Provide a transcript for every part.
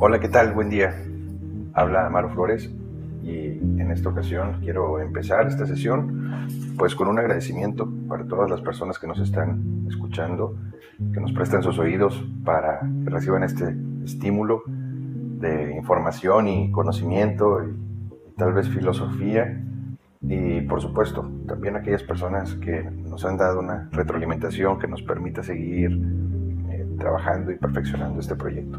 Hola, ¿qué tal? Buen día. Habla Amaro Flores y en esta ocasión quiero empezar esta sesión pues con un agradecimiento para todas las personas que nos están escuchando, que nos prestan sus oídos para que reciban este estímulo de información y conocimiento y, tal vez filosofía y por supuesto también aquellas personas que nos han dado una retroalimentación que nos permita seguir eh, trabajando y perfeccionando este proyecto.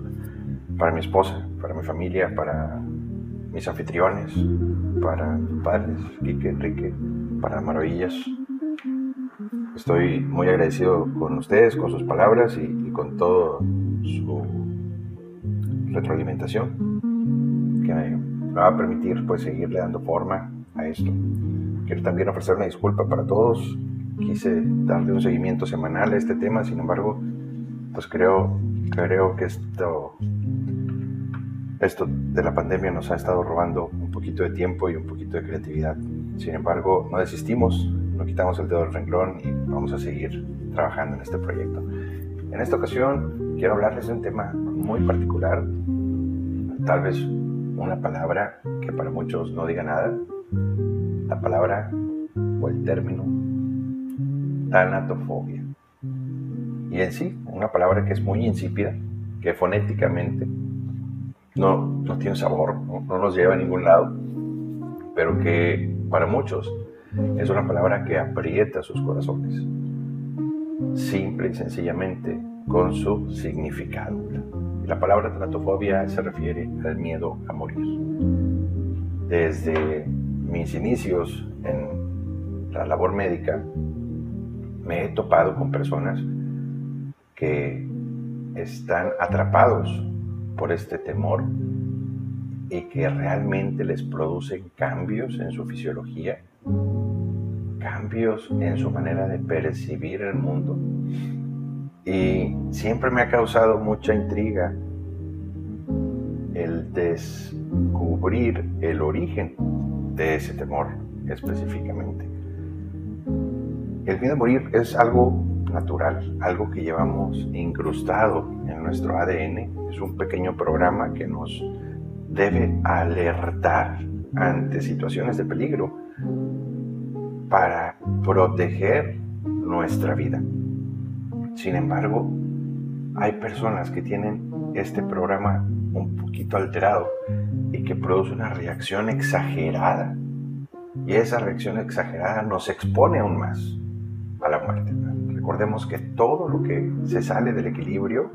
Para mi esposa, para mi familia, para mis anfitriones, para mis padres, Quique, Enrique, para Maravillas. Estoy muy agradecido con ustedes, con sus palabras y, con toda su retroalimentación que me va a permitir pues seguirle dando forma a esto. Quiero también ofrecer una disculpa para todos. Quise darle un seguimiento semanal a este tema, sin embargo, pues creo, creo que esto esto de la pandemia nos ha estado robando un poquito de tiempo y un poquito de creatividad. Sin embargo, no desistimos, no quitamos el dedo del renglón y vamos a seguir trabajando en este proyecto. En esta ocasión quiero hablarles de un tema muy particular, tal vez una palabra que para muchos no diga nada, la palabra o el término tanatofobia. Y en sí, una palabra que es muy insípida, que fonéticamente no, tiene sabor, no, nos lleva a ningún lado, pero que para muchos es una palabra que aprieta sus corazones, simple y sencillamente con su significado. La palabra tanatofobia se refiere al miedo a morir. Desde mis inicios en la labor médica, me he topado con personas que están atrapados por este temor y que realmente les produce cambios en su fisiología, cambios en su manera de percibir el mundo. Y siempre me ha causado mucha intriga el descubrir el origen de ese temor específicamente. El miedo a morir es algo natural, algo que llevamos incrustado en nuestro ADN. Es un pequeño programa que nos debe alertar ante situaciones de peligro para proteger nuestra vida. Sin embargo, hay personas que tienen este programa un poquito alterado y que produce una reacción exagerada. Y esa reacción exagerada nos expone aún más a la muerte. Recordemos que todo lo que se sale del equilibrio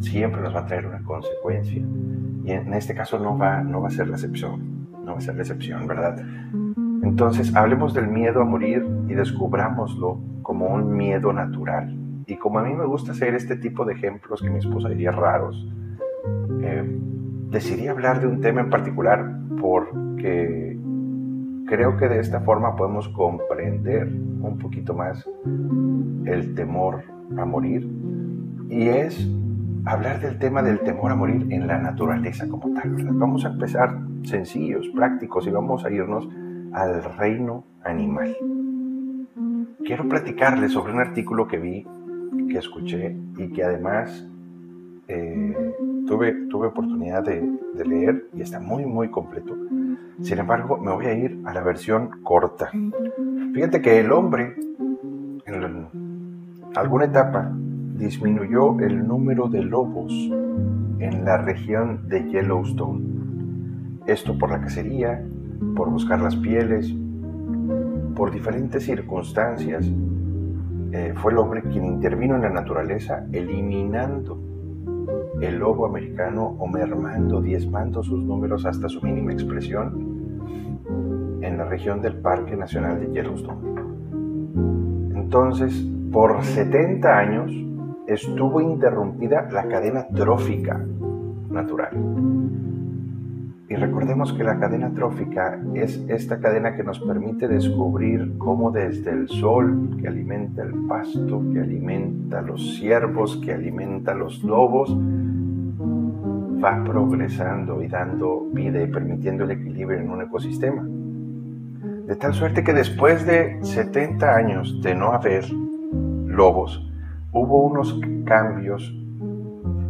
siempre nos va a traer una consecuencia. Y en este caso no va, no va a ser la excepción, no va a ser la excepción, ¿verdad? Entonces, hablemos del miedo a morir y descubrámoslo como un miedo natural. Y como a mí me gusta hacer este tipo de ejemplos que mi esposa diría raros, eh, decidí hablar de un tema en particular porque Creo que de esta forma podemos comprender un poquito más el temor a morir y es hablar del tema del temor a morir en la naturaleza como tal. Vamos a empezar sencillos, prácticos y vamos a irnos al reino animal. Quiero platicarles sobre un artículo que vi, que escuché y que además eh, tuve, tuve oportunidad de, de leer y está muy, muy completo sin embargo, me voy a ir a la versión corta. Fíjate que el hombre, en alguna etapa, disminuyó el número de lobos en la región de Yellowstone. Esto por la cacería, por buscar las pieles, por diferentes circunstancias. Eh, fue el hombre quien intervino en la naturaleza, eliminando el lobo americano o mermando, diezmando sus números hasta su mínima expresión en la región del Parque Nacional de Yellowstone. Entonces, por 70 años estuvo interrumpida la cadena trófica natural. Y recordemos que la cadena trófica es esta cadena que nos permite descubrir cómo desde el sol que alimenta el pasto, que alimenta los ciervos, que alimenta los lobos, va progresando y dando vida y permitiendo el equilibrio en un ecosistema. De tal suerte que después de 70 años de no haber lobos, hubo unos cambios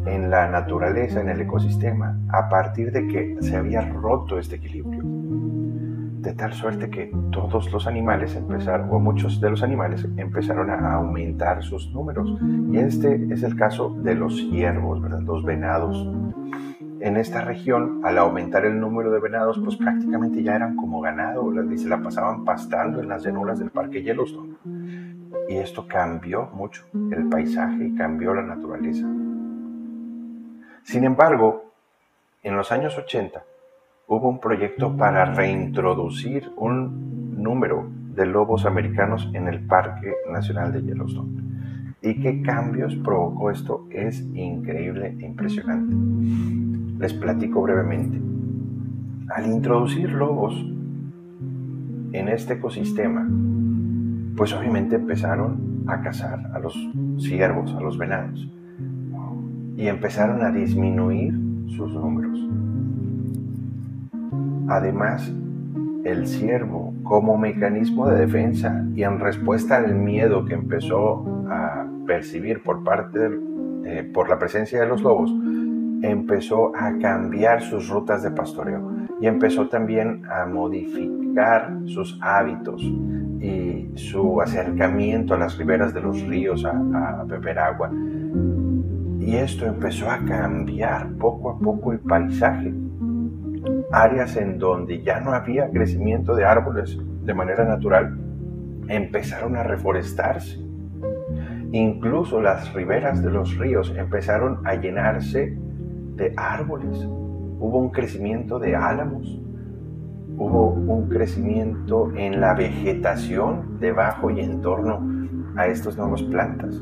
en la naturaleza, en el ecosistema, a partir de que se había roto este equilibrio. De tal suerte que todos los animales empezaron, o muchos de los animales empezaron a aumentar sus números. Y este es el caso de los ciervos, los venados. En esta región, al aumentar el número de venados, pues prácticamente ya eran como ganado, y se la pasaban pastando en las llanuras del parque Yellowstone. Y esto cambió mucho el paisaje y cambió la naturaleza. Sin embargo, en los años 80 hubo un proyecto para reintroducir un número de lobos americanos en el Parque Nacional de Yellowstone. ¿Y qué cambios provocó esto? Es increíble e impresionante. Les platico brevemente. Al introducir lobos en este ecosistema, pues obviamente empezaron a cazar a los ciervos, a los venados y empezaron a disminuir sus números. Además, el ciervo, como mecanismo de defensa y en respuesta al miedo que empezó percibir por parte eh, por la presencia de los lobos, empezó a cambiar sus rutas de pastoreo y empezó también a modificar sus hábitos y su acercamiento a las riberas de los ríos a, a beber agua y esto empezó a cambiar poco a poco el paisaje. Áreas en donde ya no había crecimiento de árboles de manera natural empezaron a reforestarse. Incluso las riberas de los ríos empezaron a llenarse de árboles. Hubo un crecimiento de álamos. Hubo un crecimiento en la vegetación debajo y en torno a estas nuevas plantas.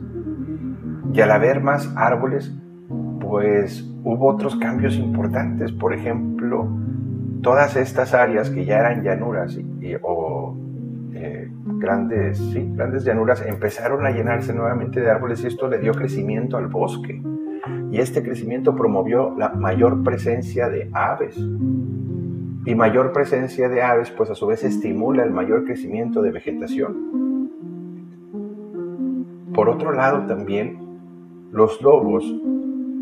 Y al haber más árboles, pues hubo otros cambios importantes. Por ejemplo, todas estas áreas que ya eran llanuras o eh, grandes, sí, grandes llanuras empezaron a llenarse nuevamente de árboles y esto le dio crecimiento al bosque. Y este crecimiento promovió la mayor presencia de aves. Y mayor presencia de aves, pues a su vez estimula el mayor crecimiento de vegetación. Por otro lado, también los lobos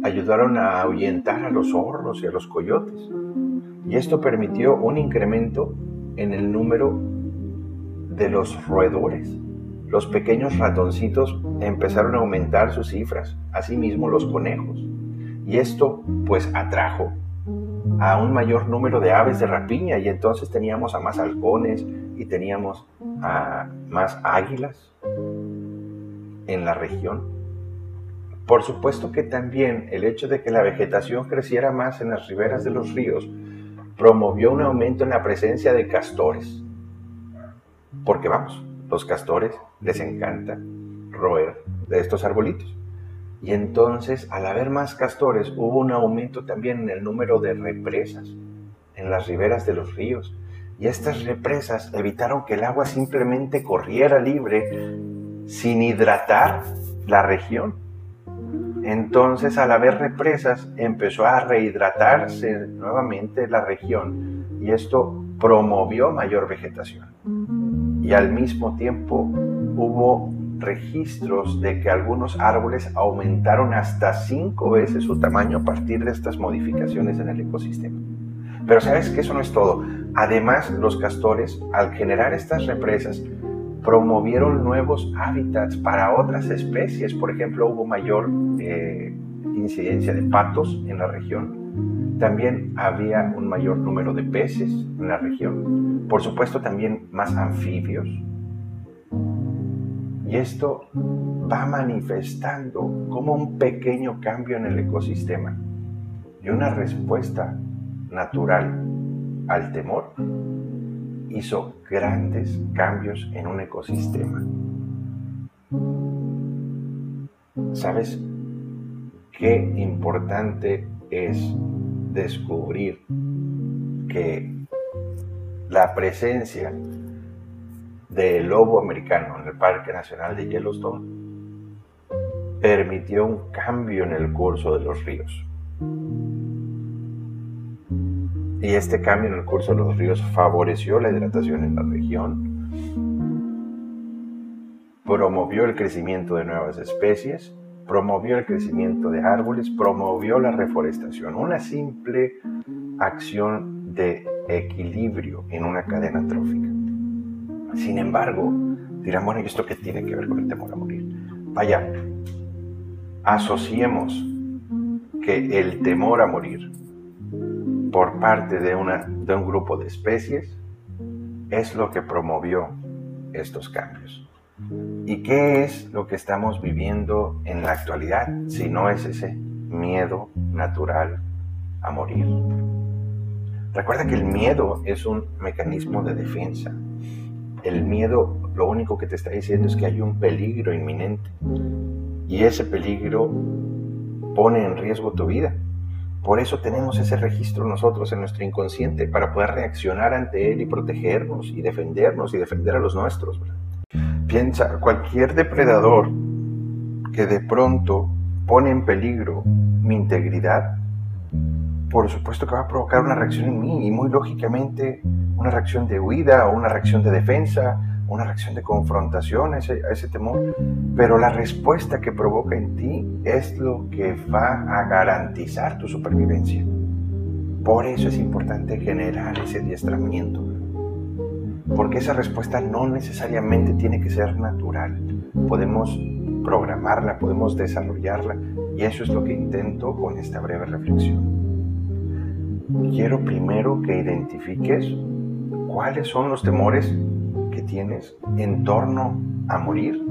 ayudaron a ahuyentar a los zorros y a los coyotes, y esto permitió un incremento en el número de los roedores. Los pequeños ratoncitos empezaron a aumentar sus cifras, asimismo los conejos, y esto pues atrajo a un mayor número de aves de rapiña y entonces teníamos a más halcones y teníamos a más águilas en la región. Por supuesto que también el hecho de que la vegetación creciera más en las riberas de los ríos promovió un aumento en la presencia de castores. Porque vamos, los castores les encanta roer de estos arbolitos. Y entonces, al haber más castores, hubo un aumento también en el número de represas en las riberas de los ríos. Y estas represas evitaron que el agua simplemente corriera libre sin hidratar la región. Entonces, al haber represas, empezó a rehidratarse nuevamente la región y esto promovió mayor vegetación. Y al mismo tiempo hubo registros de que algunos árboles aumentaron hasta cinco veces su tamaño a partir de estas modificaciones en el ecosistema. Pero sabes que eso no es todo. Además, los castores, al generar estas represas, promovieron nuevos hábitats para otras especies. Por ejemplo, hubo mayor eh, incidencia de patos en la región. También había un mayor número de peces en la región. Por supuesto, también más anfibios. Y esto va manifestando como un pequeño cambio en el ecosistema y una respuesta natural al temor hizo grandes cambios en un ecosistema. ¿Sabes qué importante es descubrir que la presencia del lobo americano en el Parque Nacional de Yellowstone permitió un cambio en el curso de los ríos? y este cambio en el curso de los ríos favoreció la hidratación en la región, promovió el crecimiento de nuevas especies, promovió el crecimiento de árboles, promovió la reforestación, una simple acción de equilibrio en una cadena trófica. Sin embargo, dirán, bueno, ¿y esto qué tiene que ver con el temor a morir? Vaya, asociemos que el temor a morir por parte de, una, de un grupo de especies es lo que promovió estos cambios. ¿Y qué es lo que estamos viviendo en la actualidad si no es ese miedo natural a morir? Recuerda que el miedo es un mecanismo de defensa. El miedo lo único que te está diciendo es que hay un peligro inminente y ese peligro pone en riesgo tu vida. Por eso tenemos ese registro nosotros en nuestro inconsciente para poder reaccionar ante él y protegernos y defendernos y defender a los nuestros. Piensa, cualquier depredador que de pronto pone en peligro mi integridad, por supuesto que va a provocar una reacción en mí y muy lógicamente una reacción de huida o una reacción de defensa, una reacción de confrontación a ese, temor, pero la respuesta que provoca en ti es lo que va a garantizar tu supervivencia. Por eso es importante generar ese adiestramiento, porque esa respuesta no necesariamente tiene que ser natural. Podemos programarla, podemos desarrollarla y eso es lo que intento con esta breve reflexión. Quiero primero que identifiques cuáles son los temores que tienes en torno a morir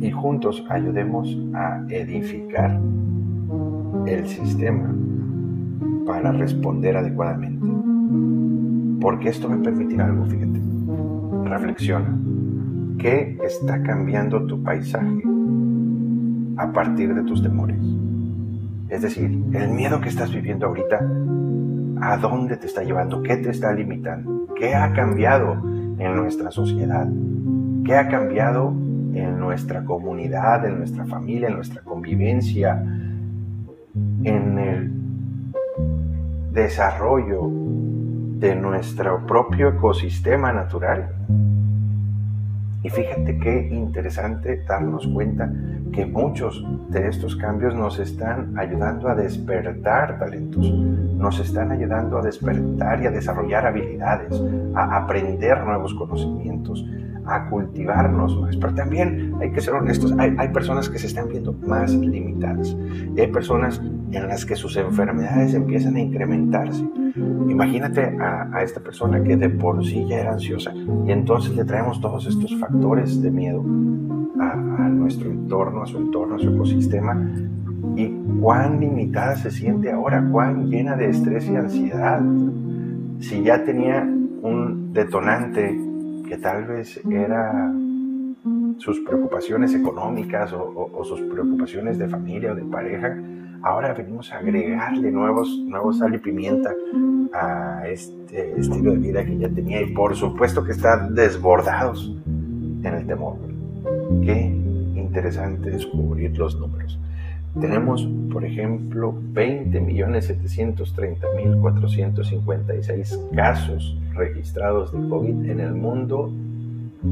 y juntos ayudemos a edificar el sistema para responder adecuadamente. Porque esto me permitirá algo, fíjate. Reflexiona. ¿Qué está cambiando tu paisaje a partir de tus temores? Es decir, el miedo que estás viviendo ahorita, ¿a dónde te está llevando? ¿Qué te está limitando? ¿Qué ha cambiado en nuestra sociedad? ¿Qué ha cambiado en nuestra comunidad, en nuestra familia, en nuestra convivencia, en el desarrollo de nuestro propio ecosistema natural. Y fíjate qué interesante darnos cuenta que muchos de estos cambios nos están ayudando a despertar talentos, nos están ayudando a despertar y a desarrollar habilidades, a aprender nuevos conocimientos, a cultivarnos más. Pero también hay que ser honestos, hay, hay personas que se están viendo más limitadas. hay personas en las que sus enfermedades empiezan a incrementarse. Imagínate a, esta persona que de por sí ya era ansiosa y entonces le traemos todos estos factores de miedo a, nuestro entorno, a su entorno, a su ecosistema y cuán limitada se siente ahora, cuán llena de estrés y ansiedad. Si ya tenía un detonante que tal vez era sus preocupaciones económicas o, sus preocupaciones de familia o de pareja, ahora venimos a agregarle nuevos, nuevos sal y pimienta a este estilo de vida que ya tenía y por supuesto que están desbordados en el temor. Qué interesante descubrir los números. Tenemos, por ejemplo, 20.730.456 casos registrados de COVID en el mundo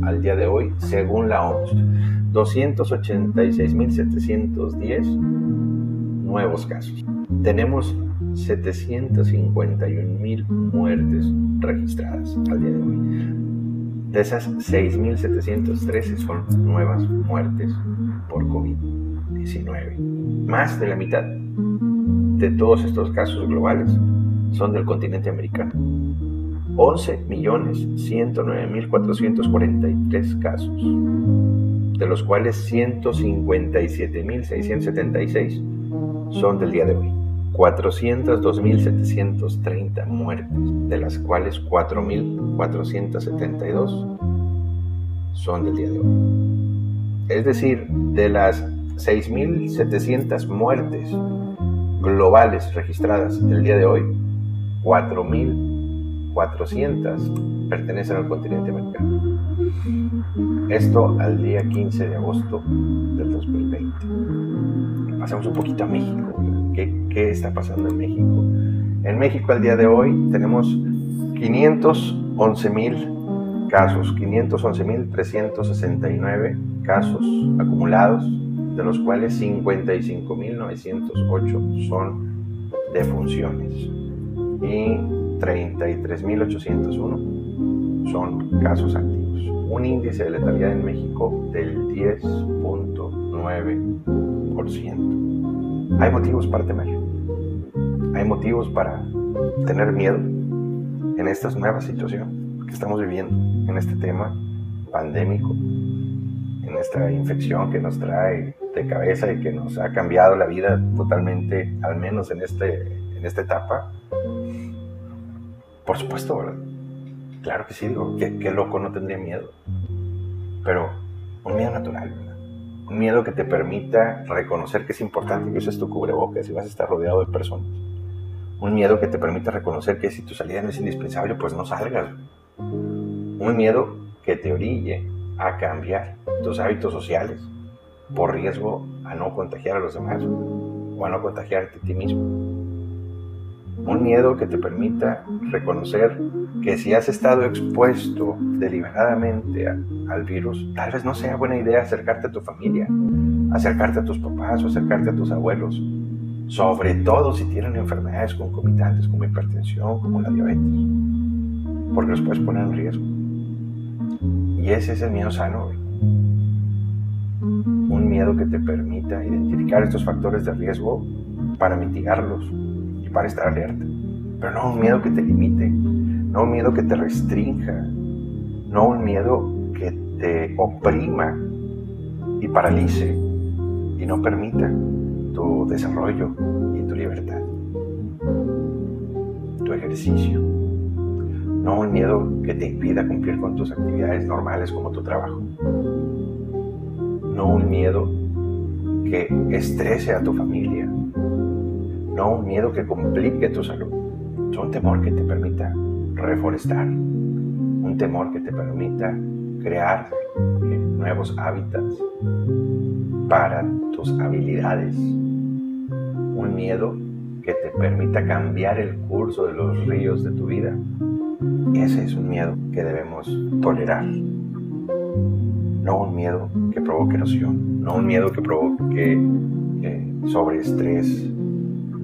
al día de hoy, según la OMS. 286.710 nuevos casos. Tenemos 751.000 muertes registradas al día de hoy. De esas 6.713 son nuevas muertes por COVID-19. Más de la mitad de todos estos casos globales son del continente americano. 11.109.443 casos, de los cuales 157.676 son del día de hoy. 402.730 muertes, de las cuales 4.472 son del día de hoy. Es decir, de las 6.700 muertes globales registradas el día de hoy, 4.400 pertenecen al continente americano. Esto al día 15 de agosto del 2020. Pasamos un poquito a México. ¿Qué, ¿Qué, está pasando en México? En México al día de hoy tenemos 511 mil casos, 511.369 casos acumulados de los cuales 55.908 son defunciones y 33.801 son casos activos. Un índice de letalidad en México del 10.9%. Hay motivos para temer. Hay motivos para tener miedo en esta nueva situación que estamos viviendo, en este tema pandémico, en esta infección que nos trae de cabeza y que nos ha cambiado la vida totalmente, al menos en, este, en esta etapa. Por supuesto, ¿verdad? Claro que sí, digo, qué, qué loco no tendría miedo. Pero un miedo natural, ¿verdad? Un miedo que te permita reconocer que es importante que uses tu cubrebocas y vas a estar rodeado de personas. Un miedo que te permita reconocer que si tu salida no es indispensable, pues no salgas. Un miedo que te orille a cambiar tus hábitos sociales por riesgo a no contagiar a los demás o a no contagiarte a ti mismo. Un miedo que te permita reconocer que si has estado expuesto deliberadamente al virus, tal vez no sea buena idea acercarte a tu familia, acercarte a tus papás o acercarte a tus abuelos, sobre todo si tienen enfermedades concomitantes como hipertensión, como la diabetes, porque los puedes poner en riesgo. Y ese es el miedo sano. Un miedo que te permita identificar estos factores de riesgo para mitigarlos para estar alerta. Pero no un miedo que te limite, no un miedo que te restrinja, no un miedo que te oprima y paralice y no permita tu desarrollo y tu libertad, tu ejercicio. No un miedo que te impida cumplir con tus actividades normales como tu trabajo, no un miedo que estrese a tu familia, no un miedo que complique tu salud, un temor que te permita reforestar, un temor que te permita crear eh, nuevos hábitats para tus habilidades, un miedo que te permita cambiar el curso de los ríos de tu vida ese es un miedo que debemos tolerar. No un miedo que provoque erosión, no un miedo que provoque eh, sobreestrés,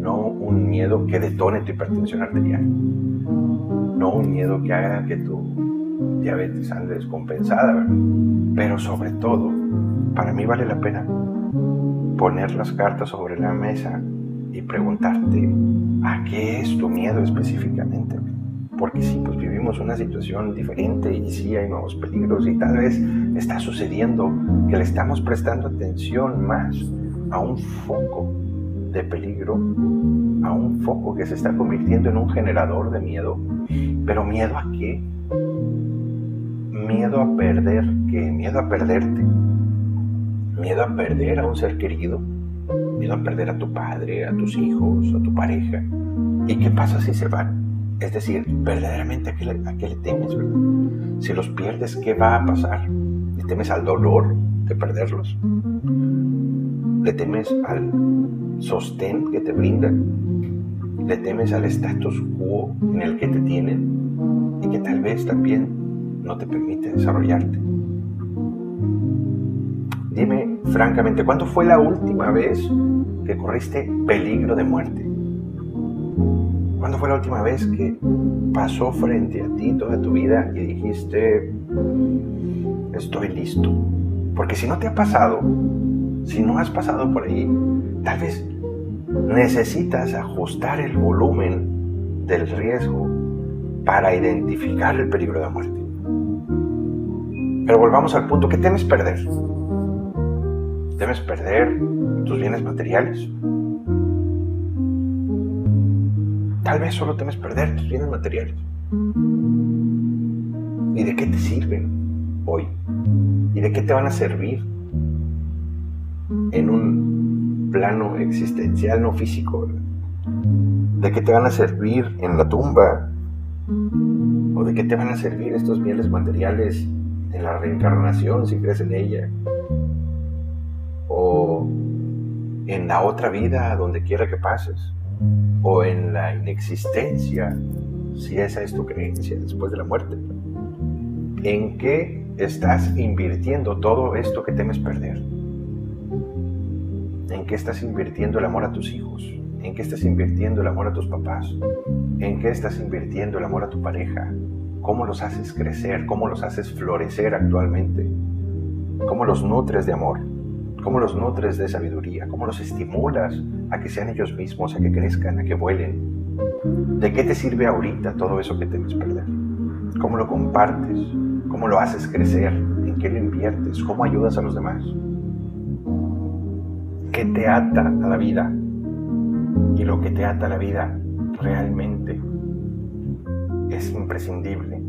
no un miedo que detone tu hipertensión arterial, no un miedo que haga que tu diabetes ande descompensada, pero sobre todo, para mí vale la pena poner las cartas sobre la mesa y preguntarte, ¿a qué es tu miedo específicamente? porque sí, pues vivimos una situación diferente y sí hay nuevos peligros y tal vez está sucediendo que le estamos prestando atención más a un foco de peligro, a un foco que se está convirtiendo en un generador de miedo. Pero miedo a qué? Miedo a perder qué? Miedo a perderte. Miedo a perder a un ser querido. Miedo a perder a tu padre, a tus hijos, a tu pareja. ¿Y qué pasa si se van? Es decir, verdaderamente a qué, le, temes, Si los pierdes, ¿qué va a pasar? ¿Le temes al dolor de perderlos? ¿Le temes al sostén que te brindan? ¿Le temes al status quo en el que te tienen y que tal vez también no te permite desarrollarte? Dime francamente, ¿cuándo fue la última vez que corriste peligro de muerte? ¿Cuándo fue la última vez que pasó frente a ti toda tu vida y dijiste, estoy listo? Porque si no te ha pasado, si no has pasado por ahí, tal vez necesitas ajustar el volumen del riesgo para identificar el peligro de muerte. Pero volvamos al punto, ¿qué temes perder? ¿Temes perder tus bienes materiales? Tal vez solo temes perder tus bienes materiales. ¿Y de qué te sirven hoy? ¿Y de qué te van a servir en un plano existencial, no físico? ¿De qué te van a servir en la tumba? ¿O de qué te van a servir estos bienes materiales en la reencarnación si crees en ella? ¿O en la otra vida, donde quiera que pases? o en la inexistencia, si esa es tu creencia después de la muerte. ¿En qué estás invirtiendo todo esto que temes perder? ¿En qué estás invirtiendo el amor a tus hijos? ¿En qué estás invirtiendo el amor a tus papás? ¿En qué estás invirtiendo el amor a tu pareja? ¿Cómo los haces crecer? ¿Cómo los haces florecer actualmente? ¿Cómo los nutres de amor? ¿Cómo los nutres de sabiduría? ¿Cómo los estimulas a que sean ellos mismos, a que crezcan, a que vuelen? ¿De qué te sirve ahorita todo eso que temes perder? ¿Cómo lo compartes? ¿Cómo lo haces crecer? ¿En qué lo inviertes? ¿Cómo ayudas a los demás? ¿Qué te ata a la vida? Y lo que te ata a la vida realmente es imprescindible.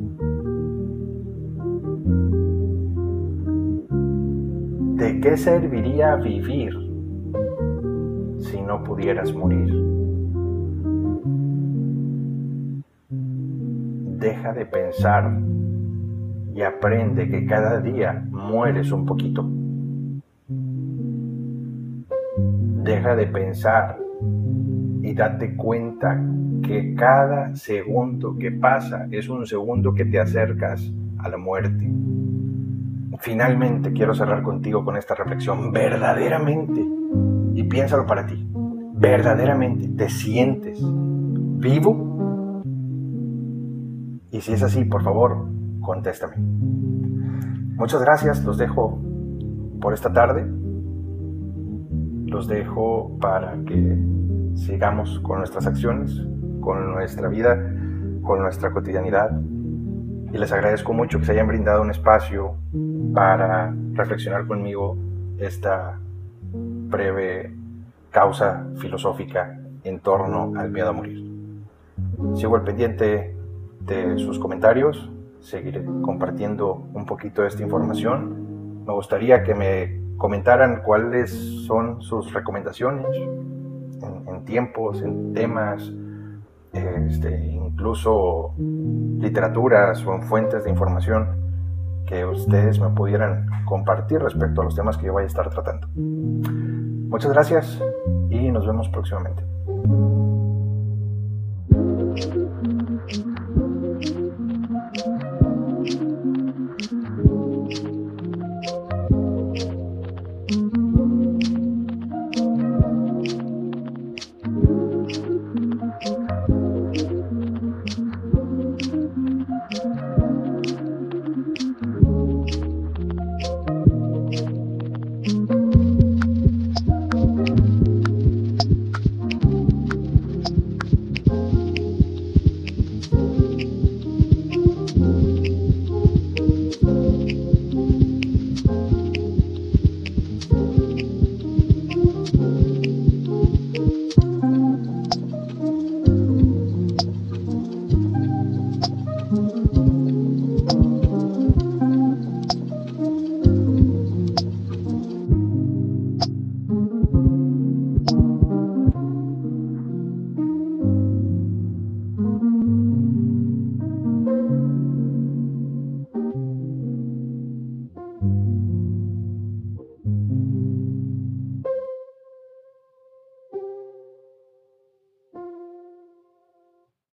¿De qué serviría vivir si no pudieras morir? Deja de pensar y aprende que cada día mueres un poquito. Deja de pensar y date cuenta que cada segundo que pasa es un segundo que te acercas a la muerte. Finalmente quiero cerrar contigo con esta reflexión. Verdaderamente, y piénsalo para ti, verdaderamente te sientes vivo. Y si es así, por favor, contéstame. Muchas gracias, los dejo por esta tarde. Los dejo para que sigamos con nuestras acciones, con nuestra vida, con nuestra cotidianidad. Y les agradezco mucho que se hayan brindado un espacio para reflexionar conmigo esta breve causa filosófica en torno al miedo a morir. Sigo al pendiente de sus comentarios, seguiré compartiendo un poquito de esta información. Me gustaría que me comentaran cuáles son sus recomendaciones en, tiempos, en temas, este, incluso literaturas o en fuentes de información que ustedes me pudieran compartir respecto a los temas que yo vaya a estar tratando. Muchas gracias y nos vemos próximamente.